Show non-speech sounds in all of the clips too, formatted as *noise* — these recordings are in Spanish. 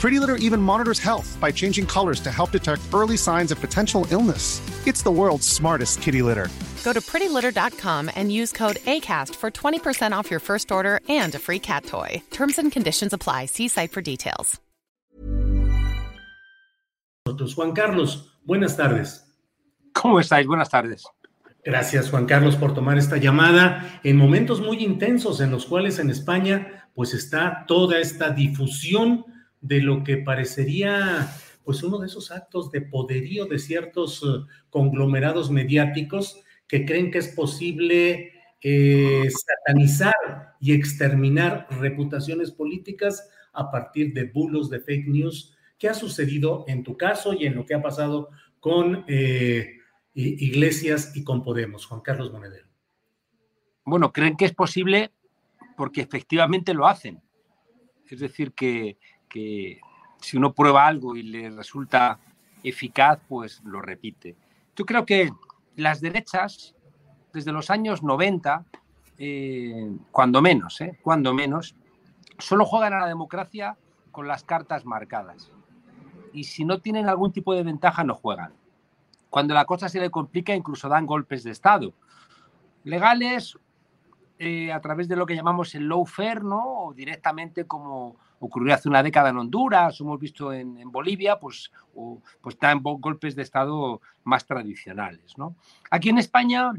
Pretty Litter even monitors health by changing colors to help detect early signs of potential illness. It's the world's smartest kitty litter. Go to prettylitter.com and use code ACAST for 20% off your first order and a free cat toy. Terms and conditions apply. See site for details. Juan Carlos, buenas tardes. ¿Cómo estáis? Buenas tardes. Gracias, Juan Carlos, por tomar esta llamada en momentos muy intensos en los cuales en España pues está toda esta difusión de lo que parecería pues uno de esos actos de poderío de ciertos uh, conglomerados mediáticos que creen que es posible eh, satanizar y exterminar reputaciones políticas a partir de bulos de fake news que ha sucedido en tu caso y en lo que ha pasado con eh, Iglesias y con Podemos. Juan Carlos Monedero. Bueno, creen que es posible porque efectivamente lo hacen. Es decir, que, que si uno prueba algo y le resulta eficaz, pues lo repite. Yo creo que las derechas, desde los años 90, eh, cuando menos, eh, cuando menos, solo juegan a la democracia con las cartas marcadas. Y si no tienen algún tipo de ventaja, no juegan. Cuando la cosa se le complica, incluso dan golpes de Estado. Legales, eh, a través de lo que llamamos el lawfare, ¿no? O directamente como ocurrió hace una década en Honduras, hemos visto en, Bolivia, pues, o, pues están golpes de Estado más tradicionales. ¿no? Aquí en España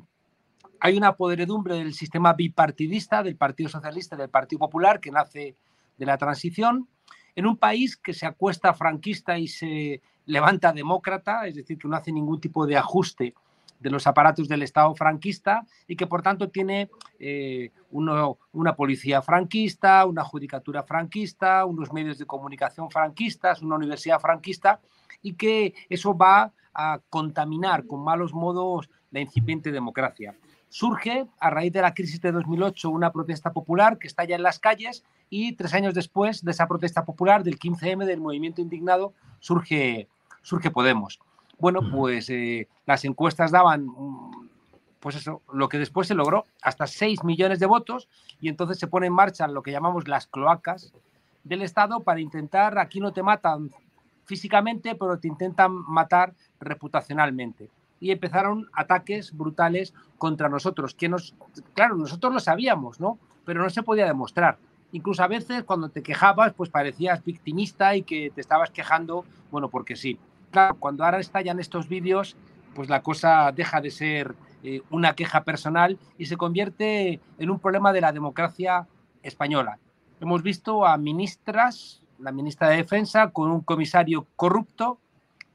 hay una podredumbre del sistema bipartidista del Partido Socialista y del Partido Popular que nace de la transición, en un país que se acuesta franquista y se levanta demócrata, es decir, que no hace ningún tipo de ajuste de los aparatos del Estado franquista y que por tanto tiene eh, una policía franquista, una judicatura franquista, unos medios de comunicación franquistas, una universidad franquista y que eso va a contaminar con malos modos la incipiente democracia. Surge a raíz de la crisis de 2008 una protesta popular que está ya en las calles y tres años después de esa protesta popular, del 15M, del movimiento indignado, surge, surge Podemos bueno, pues eh, las encuestas daban, mm, pues eso, lo que después se logró, hasta 6 millones de votos, y entonces se pone en marcha lo que llamamos las cloacas del Estado para intentar, aquí no te matan físicamente, pero te intentan matar reputacionalmente. Y empezaron ataques brutales contra nosotros, que nos, claro, nosotros lo sabíamos, ¿no? Pero no se podía demostrar. Incluso a veces cuando te quejabas, pues parecías victimista y que te estabas quejando, bueno, porque sí claro, cuando ahora estallan estos vídeos, pues la cosa deja de ser eh, una queja personal y se convierte en un problema de la democracia española. Hemos visto a ministras, la ministra de Defensa, con un comisario corrupto,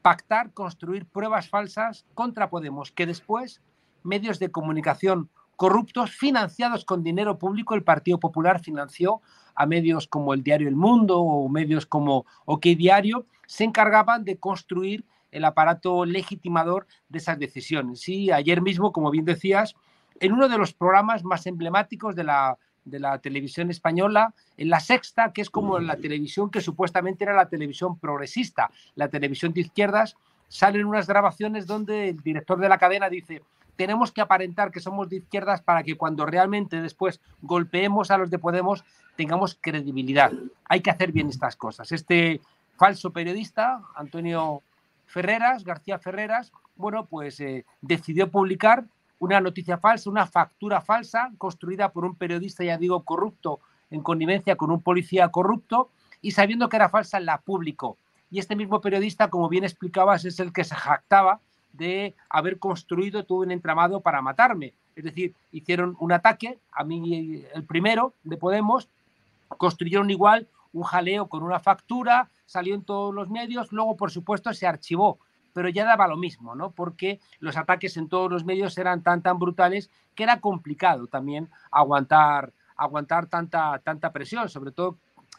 pactar, construir pruebas falsas contra Podemos, que después medios de comunicación corruptos financiados con dinero público, el Partido Popular financió a medios como el diario El Mundo o medios como OK Diario, se encargaban de construir el aparato legitimador de esas decisiones. Y ayer mismo, como bien decías, en uno de los programas más emblemáticos de la, de la televisión española, en la sexta, que es como la televisión que supuestamente era la televisión progresista, la televisión de izquierdas, salen unas grabaciones donde el director de la cadena dice, tenemos que aparentar que somos de izquierdas para que cuando realmente después golpeemos a los de Podemos tengamos credibilidad. Hay que hacer bien estas cosas. Este falso periodista, Antonio Ferreras, García Ferreras, bueno, pues eh, decidió publicar una noticia falsa, una factura falsa construida por un periodista, ya digo, corrupto, en connivencia con un policía corrupto, y sabiendo que era falsa, la publicó. Y este mismo periodista, como bien explicabas, es el que se jactaba de haber construido todo un entramado para matarme. Es decir, hicieron un ataque, a mí el primero de Podemos, construyeron igual un jaleo con una factura, salió en todos los medios, luego por supuesto se archivó, pero ya daba lo mismo, ¿no? Porque los ataques en todos los medios eran tan tan brutales que era complicado también aguantar aguantar tanta tanta presión, sobre todo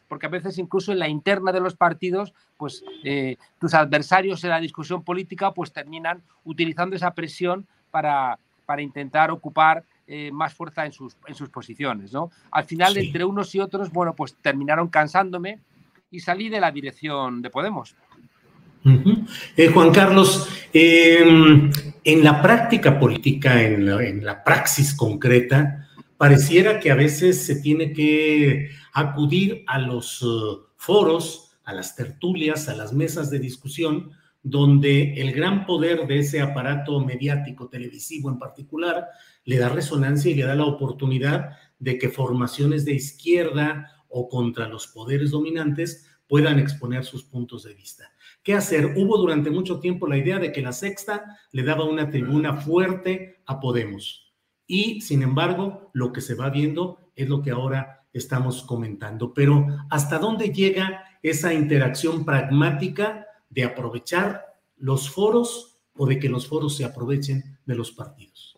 porque a veces incluso en la interna de los partidos, pues eh, tus adversarios en la discusión política pues terminan utilizando esa presión para, para intentar ocupar eh, más fuerza en sus, en sus posiciones. ¿no? Al final, entre unos y otros, bueno, pues terminaron cansándome y salí de la dirección de Podemos. Eh, Juan Carlos, em, en la práctica política, en la, en la praxis concreta, pareciera que a veces se tiene que acudir a los uh, foros, a las tertulias, a las mesas de discusión, donde el gran poder de ese aparato mediático televisivo en particular le da resonancia y le da la oportunidad de que formaciones de izquierda o contra los poderes dominantes puedan exponer sus puntos de vista. ¿Qué hacer? Hubo durante mucho tiempo la idea de que la sexta le daba una tribuna fuerte a Podemos. Y, sin embargo, lo que se va viendo es lo que ahora estamos comentando. Pero, ¿hasta dónde llega esa interacción pragmática de aprovechar los foros o de que los foros se aprovechen de los partidos.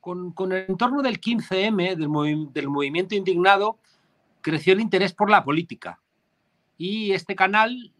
Con, el entorno del 15M, del, del movimiento indignado, creció el interés por la política. Y este canal,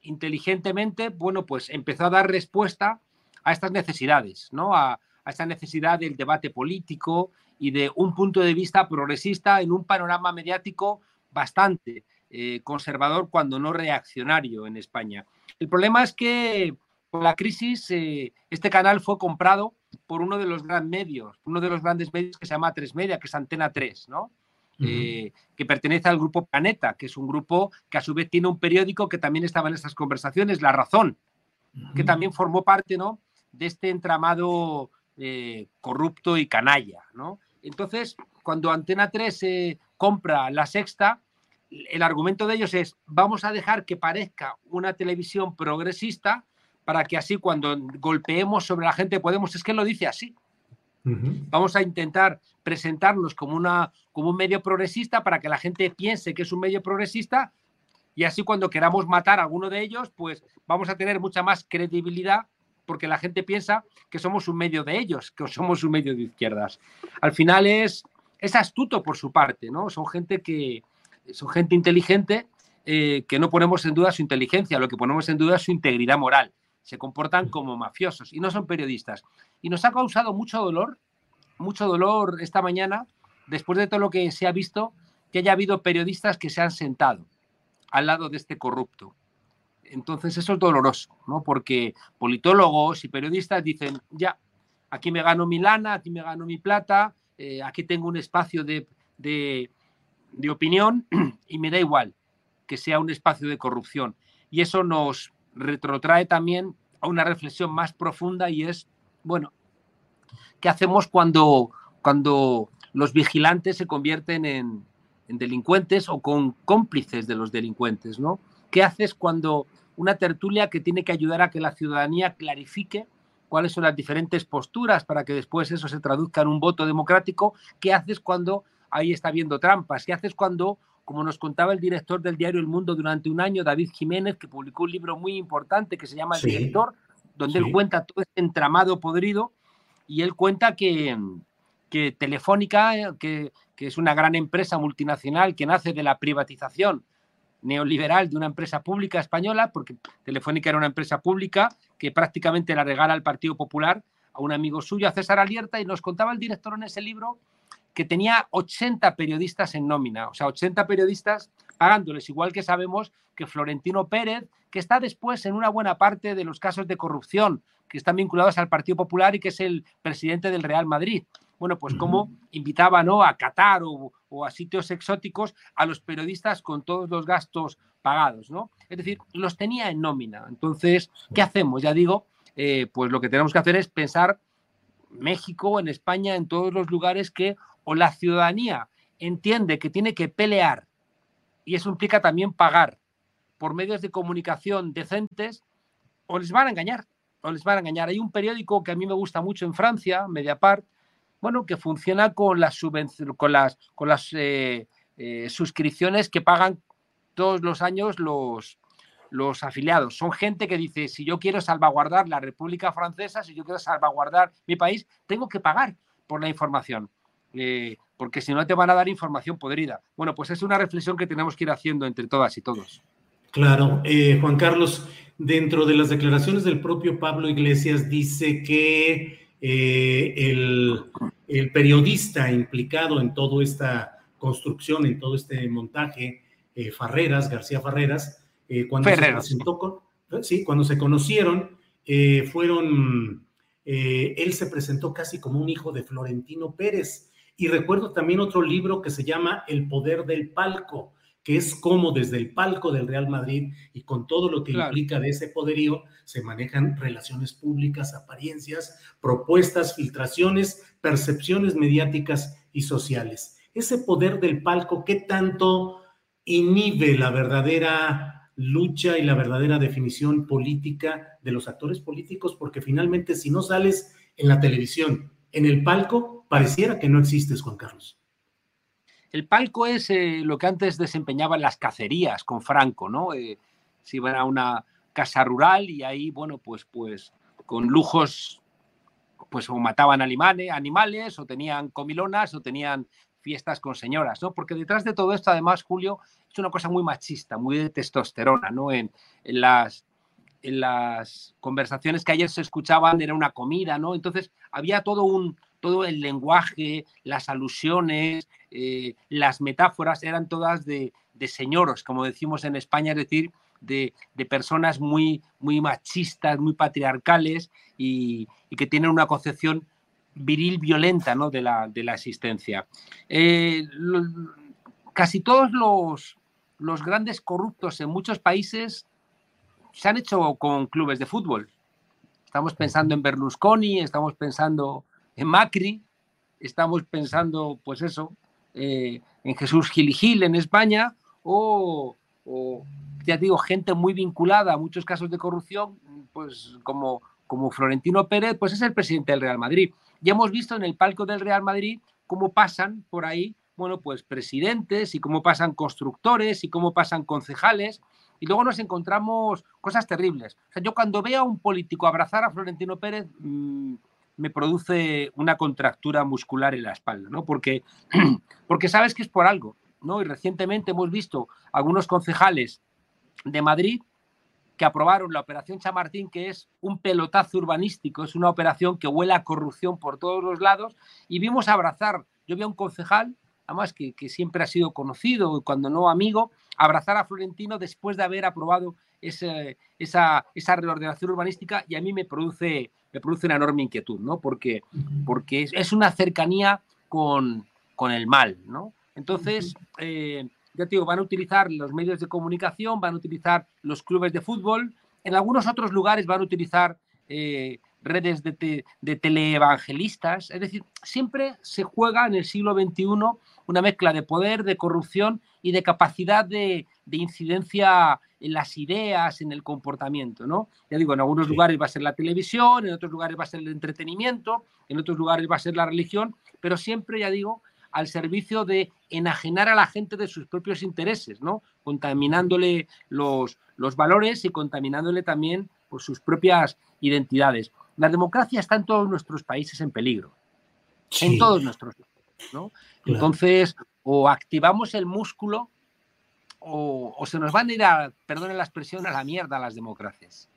inteligentemente, bueno, pues empezó a dar respuesta a estas necesidades, ¿no? A, a esta necesidad del debate político y de un punto de vista progresista en un panorama mediático bastante eh, conservador, cuando no reaccionario en España. El problema es que con la crisis eh, este canal fue comprado por uno de los grandes medios, uno de los grandes medios que se llama Tres Media, que es Antena 3, ¿no? Eh, que pertenece al grupo Planeta, que es un grupo que a su vez tiene un periódico que también estaba en estas conversaciones, La Razón, que también formó parte ¿no? de este entramado corrupto y canalla. ¿no? Entonces, cuando Antena 3 compra La Sexta, el argumento de ellos es, vamos a dejar que parezca una televisión progresista para que así cuando golpeemos sobre la gente podemos, es que lo dice así. Vamos a intentar presentarnos como, una, como un medio progresista para que la gente piense que es un medio progresista y así cuando queramos matar a alguno de ellos, pues vamos a tener mucha más credibilidad porque la gente piensa que somos un medio de ellos, que somos un medio de izquierdas. Al final es, es astuto por su parte, ¿no? Son gente que, son gente inteligente eh, que no ponemos en duda su inteligencia, lo que ponemos en duda es su integridad moral. Se comportan como mafiosos y no son periodistas. Y nos ha causado mucho dolor, mucho dolor esta mañana, después de todo lo que se ha visto, que haya habido periodistas que se han sentado al lado de este corrupto. Entonces eso es doloroso, ¿no? Porque politólogos y periodistas dicen, ya, aquí me gano mi lana, aquí me gano mi plata, eh, aquí tengo un espacio de, de opinión *clears throat* y me da igual que sea un espacio de corrupción. Y eso nos retrotrae también a una reflexión más profunda y es, bueno, ¿qué hacemos cuando, cuando los vigilantes se convierten en, en delincuentes o con cómplices de los delincuentes, ¿no? ¿Qué haces cuando una tertulia que tiene que ayudar a que la ciudadanía clarifique cuáles son las diferentes posturas para que después eso se traduzca en un voto democrático? ¿Qué haces cuando ahí está viendo trampas. ¿Qué haces cuando, como nos contaba el director del diario El Mundo durante un año, David Jiménez, que publicó un libro muy importante que se llama El Director, donde él cuenta todo este entramado podrido y él cuenta que, que Telefónica, eh, que, que es una gran empresa multinacional que nace de la privatización neoliberal de una empresa pública española, porque Telefónica era una empresa pública que prácticamente la regala al Partido Popular a un amigo suyo, a César Alierta, y nos contaba el director en ese libro que tenía 80 periodistas en nómina, o sea, 80 periodistas pagándoles, igual que sabemos que Florentino Pérez, que está después en una buena parte de los casos de corrupción que están vinculados al Partido Popular y que es el presidente del Real Madrid. Bueno, pues como invitaba ¿no? a Qatar o, a sitios exóticos a los periodistas con todos los gastos pagados, ¿no? Es decir, los tenía en nómina. Entonces, ¿qué hacemos? Ya digo, eh, pues lo que tenemos que hacer es pensar México, en España, en todos los lugares que o la ciudadanía entiende que tiene que pelear y eso implica también pagar por medios de comunicación decentes, o les van a engañar. o les van a engañar. Hay un periódico que a mí me gusta mucho en Francia, Mediapart, bueno, que funciona con las, con con las eh, eh, suscripciones que pagan todos los años los, afiliados. Son gente que dice, si yo quiero salvaguardar la República Francesa, si yo quiero salvaguardar mi país, tengo que pagar por la información. Eh, porque si no te van a dar información podrida. Bueno, pues es una reflexión que tenemos que ir haciendo entre todas y todos. Claro, Juan Carlos, dentro de las declaraciones del propio Pablo Iglesias dice que el, periodista implicado en toda esta construcción, en todo este montaje, Farreras, García Farreras, cuando se presentó con, sí, cuando se conocieron, fueron, él se presentó casi como un hijo de Florentino Pérez. Y recuerdo también otro libro que se llama El poder del palco, que es cómo desde el palco del Real Madrid y con todo lo que implica de ese poderío se manejan relaciones públicas, apariencias, propuestas, filtraciones, percepciones mediáticas y sociales. Ese poder del palco, ¿qué tanto inhibe la verdadera lucha y la verdadera definición política de los actores políticos? Porque finalmente si no sales en la televisión, en el palco, pareciera que no existes, Juan Carlos. El palco es eh, lo que antes desempeñaban las cacerías con Franco, ¿no? Eh, se iban a una casa rural y ahí, bueno, pues, pues con lujos, pues o mataban animales, o tenían comilonas o tenían fiestas con señoras, ¿no? Porque detrás de todo esto, además, Julio, es una cosa muy machista, muy de testosterona, ¿no? En, las, en las conversaciones que ayer se escuchaban era una comida, ¿no? Entonces había todo un, todo el lenguaje, las alusiones, eh, las metáforas eran todas de, señoros, como decimos en España, es decir, de, personas muy, muy machistas, muy patriarcales y, que tienen una concepción viril violenta ¿no? de, la, de, la, existencia. Eh, casi todos los, los grandes corruptos en muchos países se han hecho con clubes de fútbol. Estamos pensando en Berlusconi, estamos pensando en Macri, estamos pensando, pues eso, eh, en Jesús Gil Gil en España, o, ya digo, gente muy vinculada a muchos casos de corrupción, pues como, como Florentino Pérez, pues es el presidente del Real Madrid. Ya hemos visto en el palco del Real Madrid cómo pasan por ahí, bueno, pues presidentes y cómo pasan constructores y cómo pasan concejales. Y luego nos encontramos cosas terribles. O sea, yo cuando veo a un político abrazar a Florentino Pérez, mm, me produce una contractura muscular en la espalda, ¿no? Porque, *clears throat* porque sabes que es por algo, ¿no? Y recientemente hemos visto algunos concejales de Madrid que aprobaron la operación Chamartín, que es un pelotazo urbanístico, es una operación que huele a corrupción por todos los lados, y vimos abrazar, yo vi a un concejal, además que, que siempre ha sido conocido, cuando no amigo, abrazar a Florentino después de haber aprobado esa, esa reordenación urbanística, y a mí me produce me produce una enorme inquietud, ¿no? Porque, porque es, una cercanía con, con, el mal, ¿no? Entonces, eh, ya te digo, van a utilizar los medios de comunicación, van a utilizar los clubes de fútbol, en algunos otros lugares van a utilizar eh, redes de, de teleevangelistas, es decir, siempre se juega en el siglo XXI una mezcla de poder, de corrupción y de capacidad de, de incidencia en las ideas, en el comportamiento, ¿no? Ya digo, en algunos lugares va a ser la televisión, en otros lugares va a ser el entretenimiento, en otros lugares va a ser la religión, pero siempre, ya digo, al servicio de enajenar a la gente de sus propios intereses, ¿no? Contaminándole los, los valores y contaminándole también por sus propias identidades. La democracia está en todos nuestros países en peligro. En todos nuestros ¿no? Entonces, o activamos el músculo o, se nos van a ir a, perdonen la expresión, a la mierda las democracias.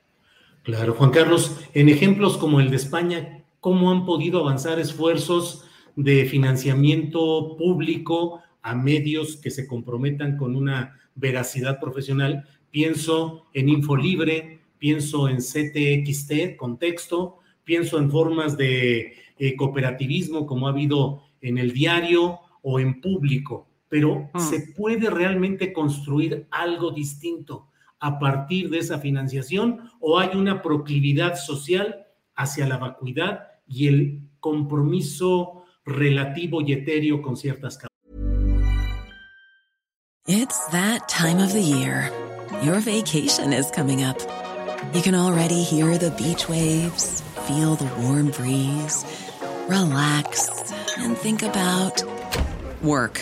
Claro, Juan Carlos, en ejemplos como el de España, ¿cómo han podido avanzar esfuerzos de financiamiento público a medios que se comprometan con una veracidad profesional? Pienso en Infolibre, pienso en CTXT, contexto, pienso en formas de eh, cooperativismo como ha habido en el diario o en público pero mm. se puede realmente construir algo distinto a partir de esa financiación o hay una proclividad social hacia la vacuidad y el compromiso relativo y etéreo con ciertas causas. It's that time of the year. Your vacation is coming up. You can already hear the beach waves, feel the warm breeze, relax, and think about work.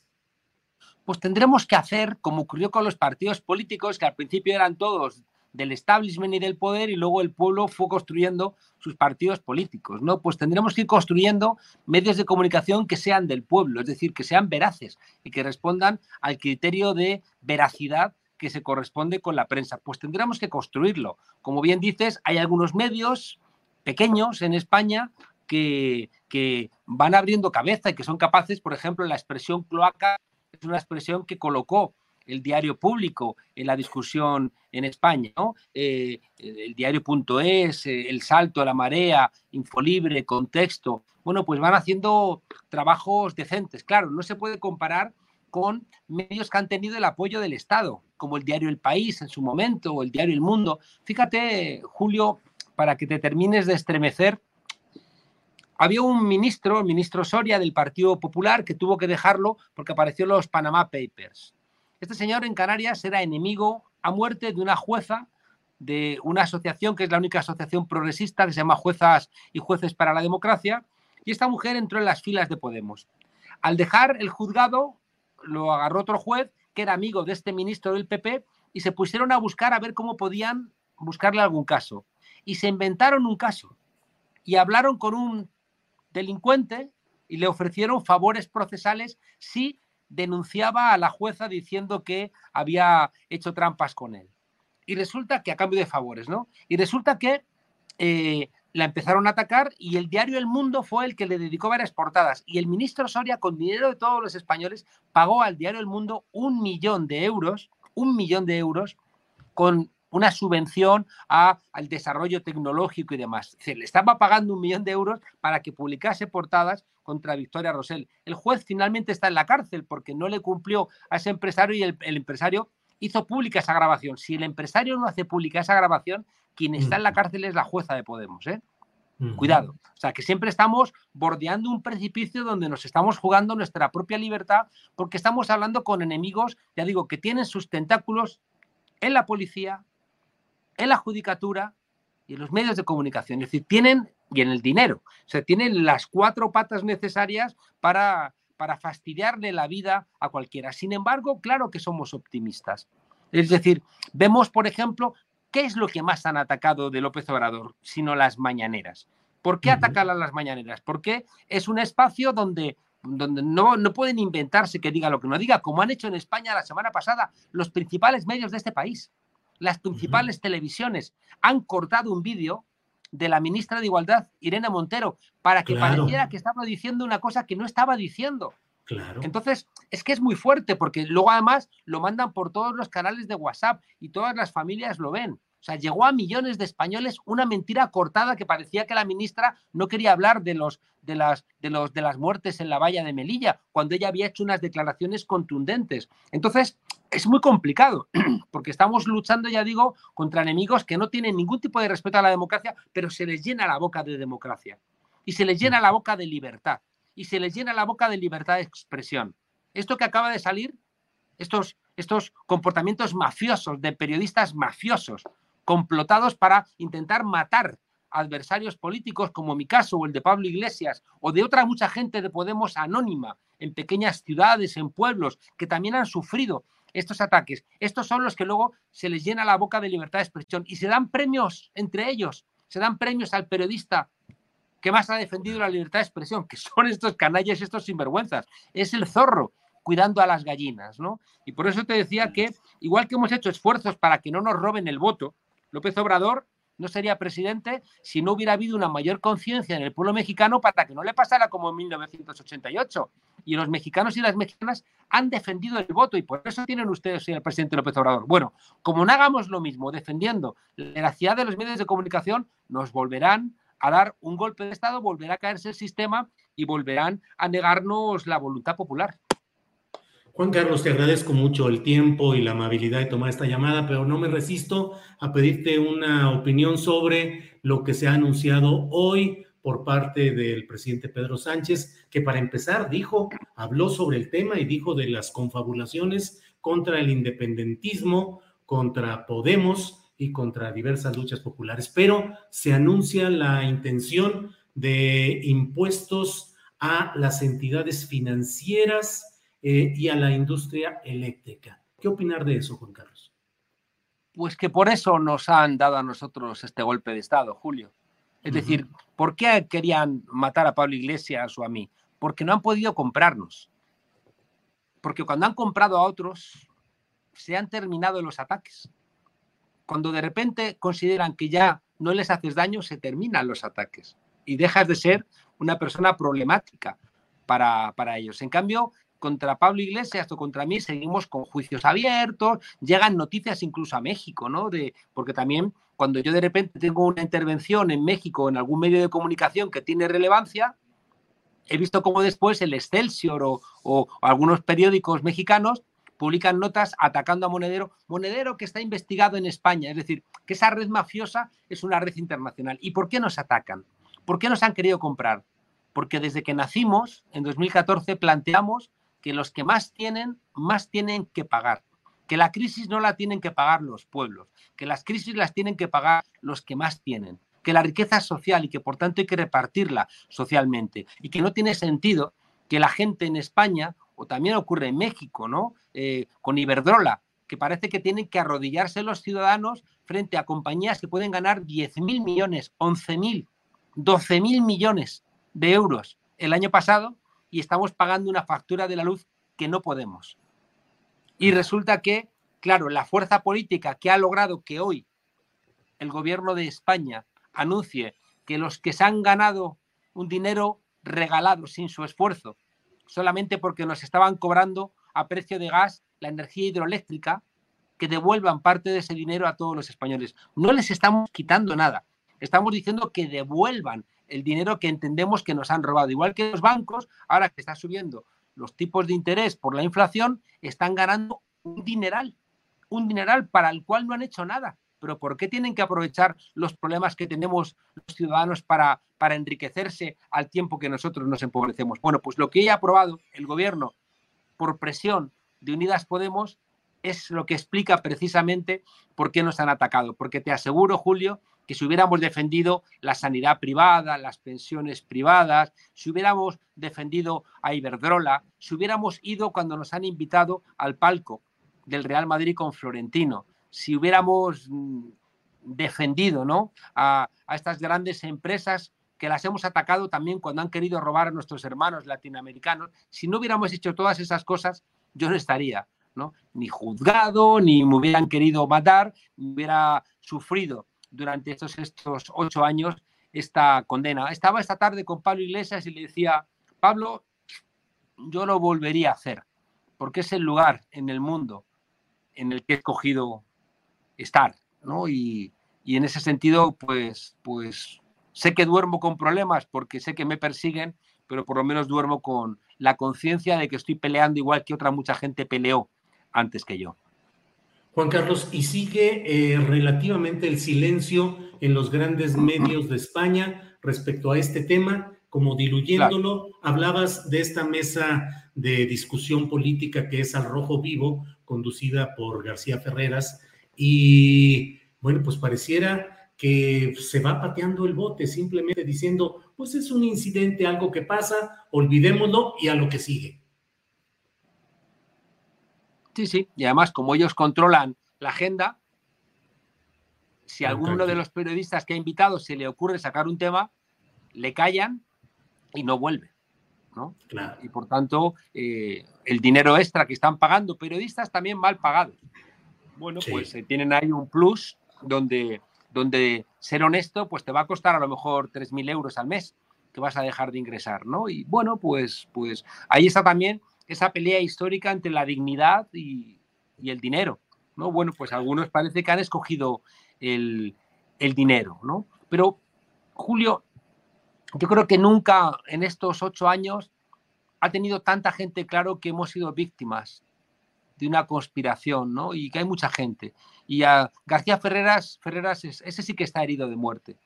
Pues tendremos que hacer como ocurrió con los partidos políticos, que al principio eran todos del establishment y del poder y luego el pueblo fue construyendo sus partidos políticos, ¿no? Pues tendremos que ir construyendo medios de comunicación que sean del pueblo, es decir, que sean veraces y que respondan al criterio de veracidad que se corresponde con la prensa. Pues tendremos que construirlo. Como bien dices, hay algunos medios pequeños en España que, que van abriendo cabeza y que son capaces, por ejemplo, la expresión cloaca es una expresión que colocó el diario público en la discusión en España, ¿no? Eh, el diario.es, eh, El Salto, La Marea, Infolibre, Contexto, bueno, pues van haciendo trabajos decentes. Claro, no se puede comparar con medios que han tenido el apoyo del Estado, como el diario El País en su momento o el diario El Mundo. Fíjate, Julio, para que te termines de estremecer, había un ministro, el ministro Soria del Partido Popular, que tuvo que dejarlo porque apareció los Panama Papers. Este señor en Canarias era enemigo a muerte de una jueza de una asociación que es la única asociación progresista que se llama Juezas y Jueces para la Democracia, y esta mujer entró en las filas de Podemos. Al dejar el juzgado, lo agarró otro juez que era amigo de este ministro del PP y se pusieron a buscar a ver cómo podían buscarle algún caso. Y se inventaron un caso y hablaron con un delincuente y le ofrecieron favores procesales si denunciaba a la jueza diciendo que había hecho trampas con él. Y resulta que a cambio de favores, ¿no? Y resulta que eh, la empezaron a atacar y el diario El Mundo fue el que le dedicó varias portadas. Y el ministro Soria, con dinero de todos los españoles, pagó al diario El Mundo un millón de euros, un millón de euros, con una subvención a, al desarrollo tecnológico y demás. Se le estaba pagando un millón de euros para que publicase portadas contra Victoria Rosell. El juez finalmente está en la cárcel porque no le cumplió a ese empresario y el, empresario hizo pública esa grabación. Si el empresario no hace pública esa grabación, quien está en la cárcel es la jueza de Podemos. ¿eh? Cuidado. O sea, que siempre estamos bordeando un precipicio donde nos estamos jugando nuestra propia libertad porque estamos hablando con enemigos, ya digo, que tienen sus tentáculos en la policía, en la judicatura y en los medios de comunicación. Es decir, tienen, y en el dinero, o sea, tienen las cuatro patas necesarias para, para fastidiarle la vida a cualquiera. Sin embargo, claro que somos optimistas. Es decir, vemos, por ejemplo, qué es lo que más han atacado de López Obrador, sino las mañaneras. ¿Por qué atacar a las mañaneras? Porque es un espacio donde donde no, no, pueden inventarse que diga lo que no diga, como han hecho en España la semana pasada los principales medios de este país las principales televisiones han cortado un vídeo de la ministra de Igualdad, Irene Montero, para que pareciera que estaba diciendo una cosa que no estaba diciendo. Claro. Entonces, es que es muy fuerte porque luego además lo mandan por todos los canales de WhatsApp y todas las familias lo ven. O sea, llegó a millones de españoles una mentira cortada que parecía que la ministra no quería hablar de los de las de los de las muertes en la valla de Melilla, cuando ella había hecho unas declaraciones contundentes. Entonces, es muy complicado, *clears throat* porque estamos luchando, ya digo, contra enemigos que no tienen ningún tipo de respeto a la democracia, pero se les llena la boca de democracia. Y se les llena la boca de libertad. Y se les llena la boca de libertad de expresión. Esto que acaba de salir, estos, estos comportamientos mafiosos, de periodistas mafiosos, complotados para intentar matar adversarios políticos, como mi caso o el de Pablo Iglesias, o de otra mucha gente de Podemos anónima, en pequeñas ciudades, en pueblos, que también han sufrido estos ataques. Estos son los que luego se les llena la boca de libertad de expresión y se dan premios entre ellos, se dan premios al periodista que más ha defendido la libertad de expresión, que son estos canallas, estos sinvergüenzas. Es el zorro cuidando a las gallinas, ¿no? Y por eso te decía que, igual que hemos hecho esfuerzos para que no nos roben el voto, López Obrador no sería presidente si no hubiera habido una mayor conciencia en el pueblo mexicano para que no le pasara como en 1988. Y los mexicanos y las mexicanas han defendido el voto y por eso tienen ustedes el presidente López Obrador. Bueno, como no hagamos lo mismo defendiendo la veracidad de los medios de comunicación, nos volverán a dar un golpe de Estado, volverá a caerse el sistema y volverán a negarnos la voluntad popular. Juan Carlos, te agradezco mucho el tiempo y la amabilidad de tomar esta llamada, pero no me resisto a pedirte una opinión sobre lo que se ha anunciado hoy por parte del presidente Pedro Sánchez, que para empezar dijo, habló sobre el tema y dijo de las confabulaciones contra el independentismo, contra Podemos y contra diversas luchas populares, pero se anuncia la intención de impuestos a las entidades financieras eh, y a la industria eléctrica. ¿Qué opinar de eso, Juan Carlos? Pues que por eso nos han dado a nosotros este golpe de Estado, Julio. Es decir, ¿por qué querían matar a Pablo Iglesias o a mí? Porque no han podido comprarnos. Porque cuando han comprado a otros, se han terminado los ataques. Cuando de repente consideran que ya no les haces daño, se terminan los ataques y dejas de ser una persona problemática para, para ellos. En cambio, contra Pablo Iglesias o contra mí seguimos con juicios abiertos, llegan noticias incluso a México, ¿no? De, porque también cuando yo de repente tengo una intervención en México en algún medio de comunicación que tiene relevancia, he visto cómo después el Excelsior o, o algunos periódicos mexicanos publican notas atacando a Monedero, Monedero que está investigado en España, es decir, que esa red mafiosa es una red internacional. ¿Y por qué nos atacan? ¿Por qué nos han querido comprar? Porque desde que nacimos, en 2014, planteamos que los que más tienen, más tienen que pagar. Que la crisis no la tienen que pagar los pueblos, que las crisis las tienen que pagar los que más tienen, que la riqueza es social y que por tanto hay que repartirla socialmente y que no tiene sentido que la gente en España, o también ocurre en México, ¿no? Eh, con Iberdrola, que parece que tienen que arrodillarse los ciudadanos frente a compañías que pueden ganar 10.000 millones, 11.000 12 mil millones de euros el año pasado y estamos pagando una factura de la luz que no podemos. Y resulta que, claro, la fuerza política que ha logrado que hoy el gobierno de España anuncie que los que se han ganado un dinero regalado sin su esfuerzo, solamente porque nos estaban cobrando a precio de gas la energía hidroeléctrica, que devuelvan parte de ese dinero a todos los españoles. No les estamos quitando nada. Estamos diciendo que devuelvan el dinero que entendemos que nos han robado. Igual que los bancos, ahora que está subiendo los tipos de interés por la inflación, están ganando un dineral, un dineral para el cual no han hecho nada. Pero ¿por qué tienen que aprovechar los problemas que tenemos los ciudadanos para, para enriquecerse al tiempo que nosotros nos empobrecemos? Bueno, pues lo que ha aprobado el gobierno por presión de Unidas Podemos es lo que explica precisamente por qué nos han atacado. Porque te aseguro, Julio, que si hubiéramos defendido la sanidad privada, las pensiones privadas, si hubiéramos defendido a Iberdrola, si hubiéramos ido cuando nos han invitado al palco del Real Madrid con Florentino, si hubiéramos mm, defendido ¿no? a, estas grandes empresas que las hemos atacado también cuando han querido robar a nuestros hermanos latinoamericanos, si no hubiéramos hecho todas esas cosas, yo no estaría ¿no? ni juzgado, ni me hubieran querido matar, hubiera sufrido durante estos, estos ocho años esta condena. Estaba esta tarde con Pablo Iglesias y le decía, Pablo, yo lo volvería a hacer, porque es el lugar en el mundo en el que he escogido estar, ¿no? Y, y en ese sentido, pues, pues sé que duermo con problemas porque sé que me persiguen, pero por lo menos duermo con la conciencia de que estoy peleando igual que otra mucha gente peleó antes que yo. Juan Carlos, y sigue eh, relativamente el silencio en los grandes medios de España respecto a este tema, como diluyéndolo. Hablabas de esta mesa de discusión política que es al rojo vivo, conducida por García Ferreras, y bueno, pues pareciera que se va pateando el bote, simplemente diciendo, pues es un incidente, algo que pasa, olvidémoslo y a lo que sigue. Sí, sí, y además como ellos controlan la agenda, si a alguno de los periodistas que ha invitado se le ocurre sacar un tema, le callan y no vuelve. ¿no? Y por tanto, eh, el dinero extra que están pagando periodistas también mal pagados. Bueno, pues eh, tienen ahí un plus donde, donde ser honesto pues te va a costar a lo mejor 3.000 euros al mes que vas a dejar de ingresar, ¿no? Y bueno, pues, pues ahí está también esa pelea histórica entre la dignidad y, el dinero, ¿no? Bueno, pues algunos parece que han escogido el, el dinero, ¿no? Pero, Julio, yo creo que nunca en estos ocho años ha tenido tanta gente claro que hemos sido víctimas de una conspiración, ¿no? Y que hay mucha gente. Y a García Ferreras, Ferreras ese sí que está herido de muerte,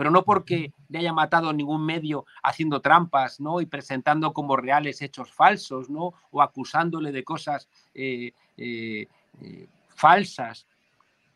pero no porque le haya matado ningún medio haciendo trampas, ¿no? Y presentando como reales hechos falsos, ¿no? O acusándole de cosas eh, eh, eh, falsas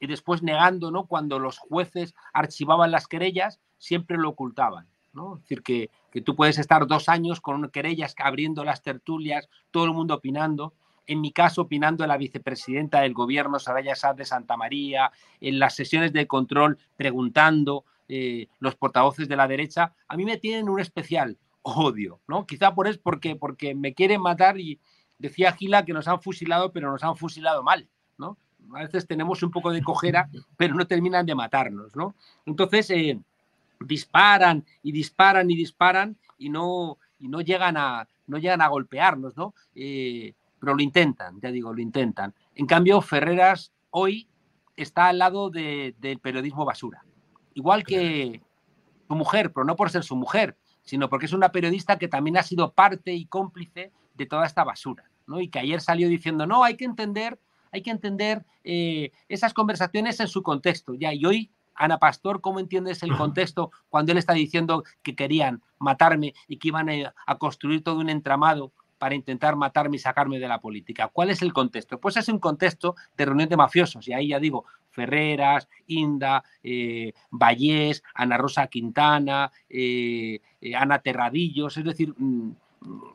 y después negando, ¿no? Cuando los jueces archivaban las querellas, siempre lo ocultaban. Es decir, que, tú puedes estar dos años con querellas abriendo las tertulias, todo el mundo opinando. En mi caso, opinando la vicepresidenta del gobierno, Saraya Sad de Santa María, en las sesiones de control, preguntando, eh, los portavoces de la derecha, a mí me tienen un especial odio, ¿no? Quizá por eso, porque, porque me quieren matar y decía Gila que nos han fusilado, pero nos han fusilado mal, ¿no? A veces tenemos un poco de cojera, pero no terminan de matarnos, ¿no? Entonces, eh, disparan y disparan y disparan y no, y no, llegan, a, no llegan a golpearnos, ¿no? Eh, pero lo intentan, ya digo, lo intentan. En cambio, Ferreras hoy está al lado del periodismo basura. Igual que su mujer, pero no por ser su mujer, sino porque es una periodista que también ha sido parte y cómplice de toda esta basura, ¿no? Y que ayer salió diciendo, no, hay que entender, hay que entender eh, esas conversaciones en su contexto, ya, y hoy Ana Pastor, ¿cómo entiendes el contexto cuando él está diciendo que querían matarme y que iban a, construir todo un entramado para intentar matarme y sacarme de la política? ¿Cuál es el contexto? Pues es un contexto de reunión de mafiosos. Y ahí ya digo, Ferreras, Inda, eh, Vallés, Ana Rosa Quintana, eh, eh, Ana Terradillos, es decir, mm,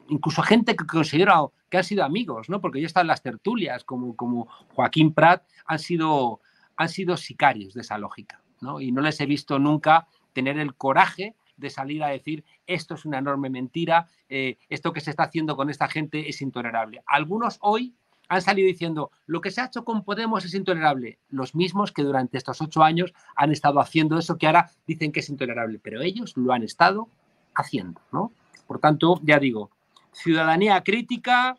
incluso gente que considero que han sido amigos, ¿no? Porque ya están las tertulias, como, como Joaquín Prat, han sido, han sido sicarios de esa lógica. Y no les he visto nunca tener el coraje de salir a decir esto es una enorme mentira, eh, esto que se está haciendo con esta gente es intolerable. Algunos hoy han salido diciendo lo que se ha hecho con Podemos es intolerable, los mismos que durante estos ocho años han estado haciendo eso que ahora dicen que es intolerable, pero ellos lo han estado haciendo, ¿no? Por tanto, ya digo, ciudadanía crítica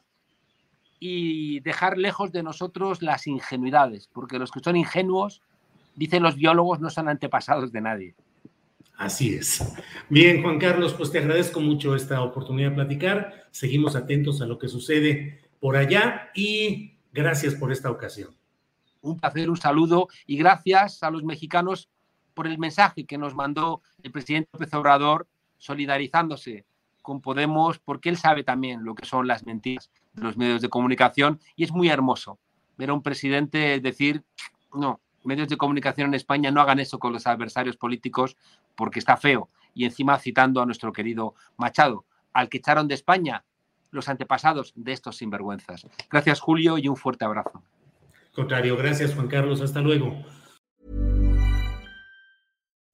y dejar lejos de nosotros las ingenuidades, porque los que son ingenuos dicen los biólogos, no son antepasados de nadie. Así es. Bien, Juan Carlos, pues te agradezco mucho esta oportunidad de platicar. Seguimos atentos a lo que sucede por allá y gracias por esta ocasión. Un placer, un saludo y gracias a los mexicanos por el mensaje que nos mandó el presidente López Obrador solidarizándose con Podemos, porque él sabe también lo que son las mentiras de los medios de comunicación y es muy hermoso ver a un presidente decir, no, medios de comunicación en España no hagan eso con los adversarios políticos porque está feo. Y encima citando a nuestro querido Machado, al que echaron de España los antepasados de estos sinvergüenzas. Gracias, Julio, y un fuerte abrazo. Contrario, gracias, Juan Carlos. Hasta luego.